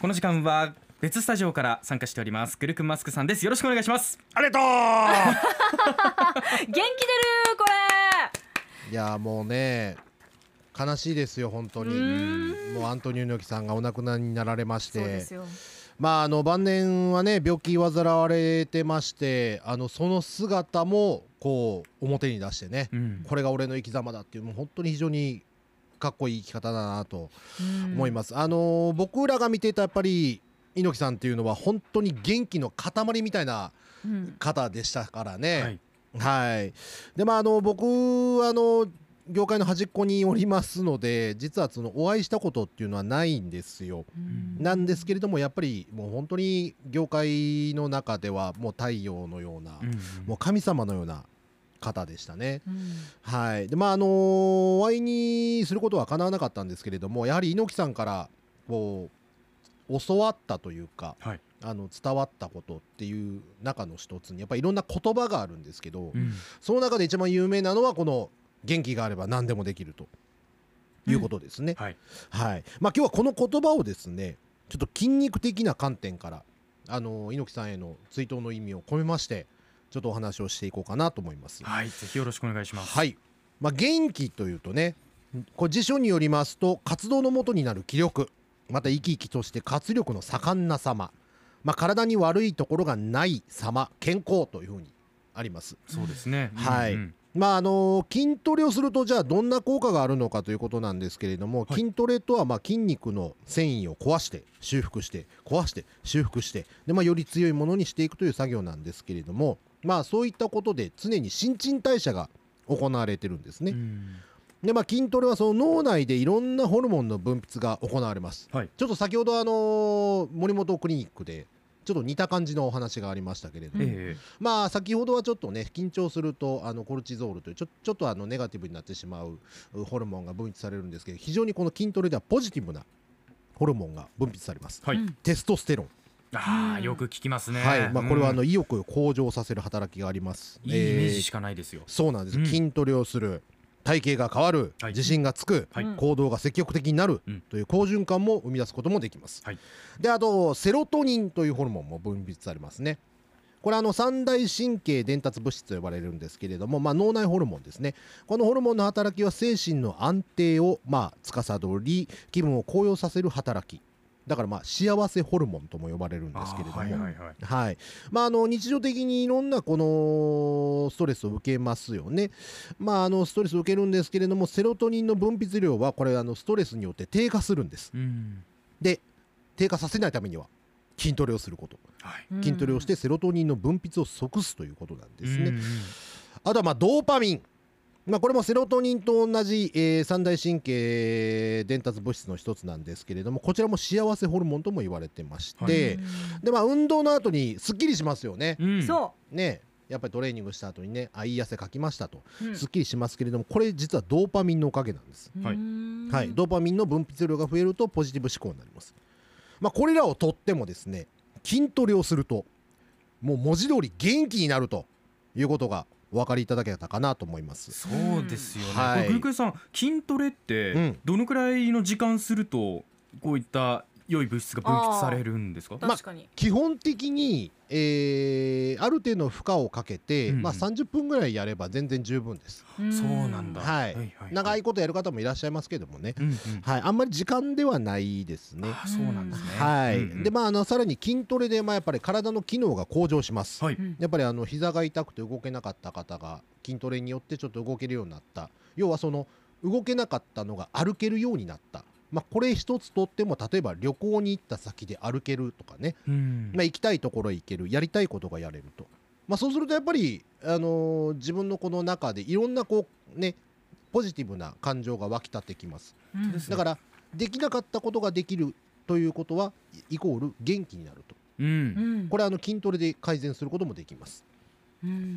この時間は別スタジオから参加しておりますグルクマスクさんです。よろしくお願いします。ありがと 元気出るこういやもうね悲しいですよ本当に。もうアントニオ猪木さんがお亡くなりになられまして。まああの晩年はね病気患われてましてあのその姿もこう表に出してね、うん、これが俺の生き様だっていうもう本当に非常にかっこいい生き方だなと思います。あの僕らが見てたやっぱり猪木さんっていうのは本当に元気の塊みたいな方でしたからね。うん、はい、はい、でまああの僕あの業界の端っこにおりますので実はそのお会いしたことっていうのはないんですよ。なんですけれどもやっぱりもう本当に業界の中ではもう太陽のような、もう神様のような方でしたね。はい。でまああのお会いにすることはかなわなかったんですけれどもやはり猪木さんからこう教わったというか、はい、あの伝わったことっていう中の一つにやっぱりいろんな言葉があるんですけど、うん、その中で一番有名なのはこの元気があれば何でもできるということですね。うん、はい、はい、まあ、今日はこの言葉をですねちょっと筋肉的な観点からあの猪木さんへの追悼の意味を込めましてちょっとお話をしていこうかなと思います。はい、ぜひよろしくお願いします。はい、まあ、元気というとねこれ辞書によりますと活動のもとになる気力また生き生きとして活力の盛んな様、まあ、体に悪いところがない様健康というふうにあります。そうですね、はい、うんうんまああの筋トレをするとじゃあどんな効果があるのかということなんですけれども、はい、筋トレとはまあ筋肉の繊維を壊して修復して壊して修復してで、まあ、より強いものにしていくという作業なんですけれどもまあそういったことで常に新陳代謝が行われてるんですね。でまあ、筋トレはその脳内でいろんなホルモンの分泌が行われます、はい、ちょっと先ほどあの森本クリニックでちょっと似た感じのお話がありましたけれども、えー、まあ先ほどはちょっとね緊張するとあのコルチゾールというちょちょっとあのネガティブになってしまうホルモンが分泌されるんですけど非常にこの筋トレではポジティブなホルモンが分泌されます、はい、テストステロンああよく聞きますね。はい、まあこれはあの意欲を向上させる働きがあります。いいイメージしかないですよ。そうなんです。筋トレをする、体型が変わる、はい、自信がつく、はい、行動が積極的になる、という好循環も生み出すこともできます、はい、であとセロトニンというホルモンも分泌されますね。これあの三大神経伝達物質と呼ばれるんですけれども、まあ、脳内ホルモンですね。このホルモンの働きは精神の安定をまあ司り気分を高揚させる働きだからまあ幸せホルモンとも呼ばれるんですけれども、はいはいはい、まあ、あの日常的にいろんなこのストレスを受けますよね。まあ、あのストレスを受けるんですけれどもセロトニンの分泌量はこれあのストレスによって低下するんです。うん、で低下させないためには筋トレをすること、はい、筋トレをしてセロトニンの分泌を即すということなんですね。あとはまあドーパミンまあ、これもセロトニンと同じ、えー、三大神経伝達物質の一つなんですけれどもこちらも幸せホルモンとも言われてまして、はい、でまあ、運動の後にすっきりしますよね。うん、ねやっぱりトレーニングした後にねあいい汗かきましたと、うん、すっきりしますけれどもこれ実はドーパミンのおかげなんです、はい、はい、ドーパミンの分泌量が増えるとポジティブ思考になります、まあ、これらをとってもですね筋トレをするともう文字通り元気になるということがお分かりいただけたかなと思います。そうですよね、はい、グルクさん筋トレってどのくらいの時間するとこういった良い物質が分泌されるんですか？まあ、基本的に、えー、ある程度の負荷をかけて、うん、まあ、30分ぐらいやれば全然十分です。そうなんだ、はい、はいはいはい、長いことやる方もいらっしゃいますけどもね、うんうん、はい、あんまり時間ではないですね。そうなんですね、はい、うんうん、でまああのさらに筋トレで、まあ、やっぱり体の機能が向上します。はい、やっぱりあの膝が痛くて動けなかった方が筋トレによってちょっと動けるようになった。要はその動けなかったのが歩けるようになったまあ、これ一つとっても例えば旅行に行った先で歩けるとかね、うん、まあ、行きたいところへ行けるやりたいことがやれると、まあ、そうするとやっぱり、あのー、自分のこの中でいろんなこうねポジティブな感情が湧き立ってきます、うん、だからできなかったことができるということはイコール元気になると、うん、これあの筋トレで改善することもできます。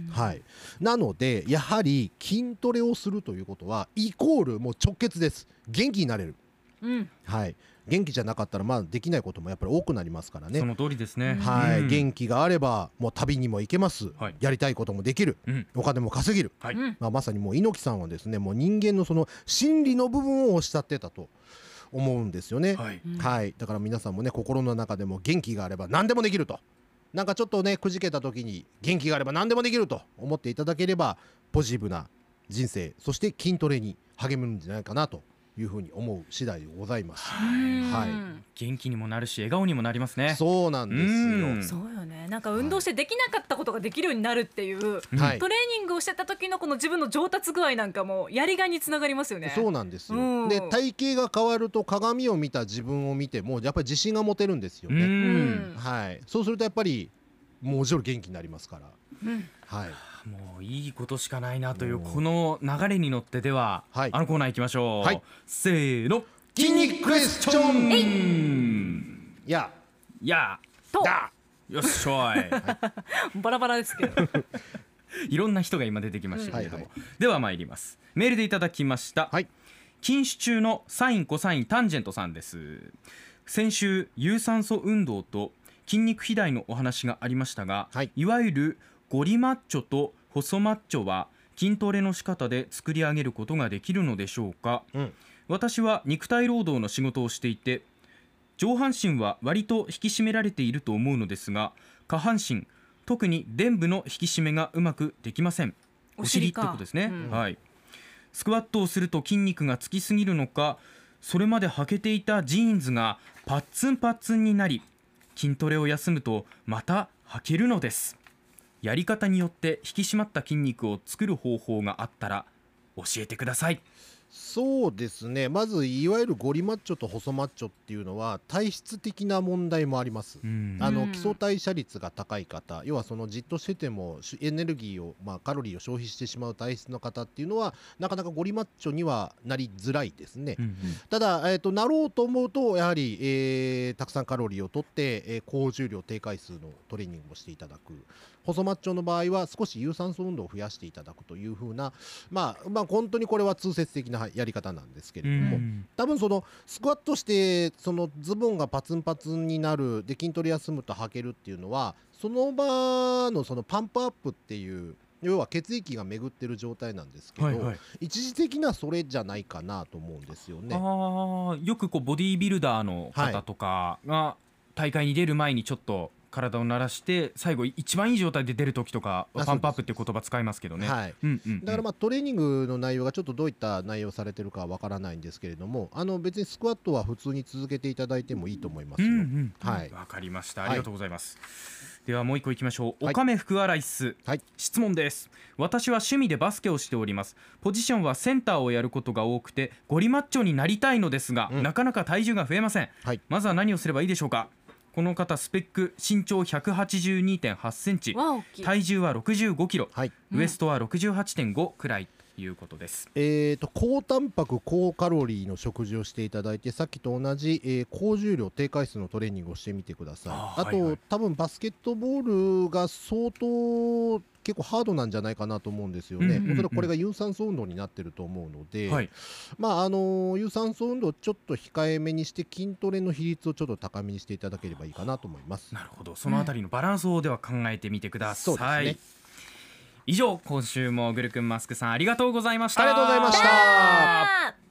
はい、なのでやはり筋トレをするということはイコールもう直結です。元気になれるうん、はい、元気じゃなかったらまあできないこともやっぱり多くなりますからね。その通りですね。はい、うん、元気があればもう旅にも行けます、はい、やりたいこともできる、うん、お金も稼げる、はい、まあ、まさにもう猪木さんはですねもう人間のその心理の部分をおっしゃってたと思うんですよね、はい、はい、だから皆さんもね心の中でも元気があれば何でもできると。なんかちょっとねくじけた時に元気があれば何でもできると思っていただければポジティブな人生そして筋トレに励むんじゃないかなというふうに思う次第でございます。はい。元気にもなるし笑顔にもなりますね。そうなんですよ。そうよね。なんか運動してできなかったことができるようになるっていう、はい、トレーニングをしてた時のこの自分の上達具合なんかもやりがいにつながりますよね。そうなんですよ。で体型が変わると鏡を見た自分を見てもやっぱり自信が持てるんですよね。はい。そうするとやっぱりもちろん元気になりますから。うん、はい。もういいことしかないなというこの流れに乗ってでは、はい、あのコーナー行きましょう、はい、せーの。筋肉クエスチョン。や。や。と。よっしょい、バラバラですけど。いろんな人が今出てきましたけれども、はいはい、では参ります。メールでいただきました、はい、禁酒中のサインコサインタンジェントさんです。先週有酸素運動と筋肉肥大のお話がありましたが、はい、いわゆるゴリマッチョと細マッチョは筋トレの仕方で作り上げることができるのでしょうか、うん、私は肉体労働の仕事をしていて上半身は割と引き締められていると思うのですが下半身特に臀部の引き締めがうまくできません。お尻ってことですね、うん、はい。スクワットをすると筋肉がつきすぎるのかそれまで履けていたジーンズがパッツンパッツンになり筋トレを休むとまた履けるのですやり方によって引き締まった筋肉を作る方法があったら教えてください。そうですね。まずいわゆるゴリマッチョと細マッチョっていうのは体質的な問題もあります、あの基礎代謝率が高い方要はそのじっとしててもエネルギーを、まあ、カロリーを消費してしまう体質の方っていうのはなかなかゴリマッチョにはなりづらいですね、うんうん、ただ、えーと、なろうと思うとやはり、えー、たくさんカロリーをとって、えー、高重量低回数のトレーニングをしていただく。細マッチョの場合は少し有酸素運動を増やしていただくというふうな、まあ、まあ本当にこれは通説的なやり方なんですけれども、多分そのスクワットしてそのズボンがパツンパツンになるで筋トレ休むと履けるっていうのはその場のそのパンプアップっていう要は血液が巡ってる状態なんですけど、はいはい、一時的なそれじゃないかなと思うんですよね。あよくこうボディービルダーの方とかが大会に出る前にちょっと体を慣らして最後一番いい状態で出る時とかパンプアップっていう言葉使いますけどね、はい。うんうんうん、だからまあトレーニングの内容がちょっとどういった内容されてるかわからないんですけれどもあの別にスクワットは普通に続けていただいてもいいと思います。よ、うんうん、はい。わかりました。ありがとうございます、はい、ではもう一個いきましょう、はい、おかめ福洗い室、はい、質問です。私は趣味でバスケをしております。ポジションはセンターをやることが多くてゴリマッチョになりたいのですが、うん、なかなか体重が増えません、はい、まずは何をすればいいでしょうか？この方スペック身長182.8センチ。体重は65キロ、はい、ウエストは68.5くらいということです、えーと、高タンパク高カロリーの食事をしていただいてさっきと同じ、えー、高重量低回数のトレーニングをしてみてください。あと、はいはい、多分バスケットボールが相当結構ハードなんじゃないかなと思うんですよね、うんうんうん、おそらくこれが有酸素運動になってると思うので、はい、まああの有酸素運動ちょっと控えめにして筋トレの比率をちょっと高めにしていただければいいかなと思います。なるほど。そのあたりのバランスをでは考えてみてください、そうですね以上今週もグルクンマスクさんありがとうございました。ありがとうございました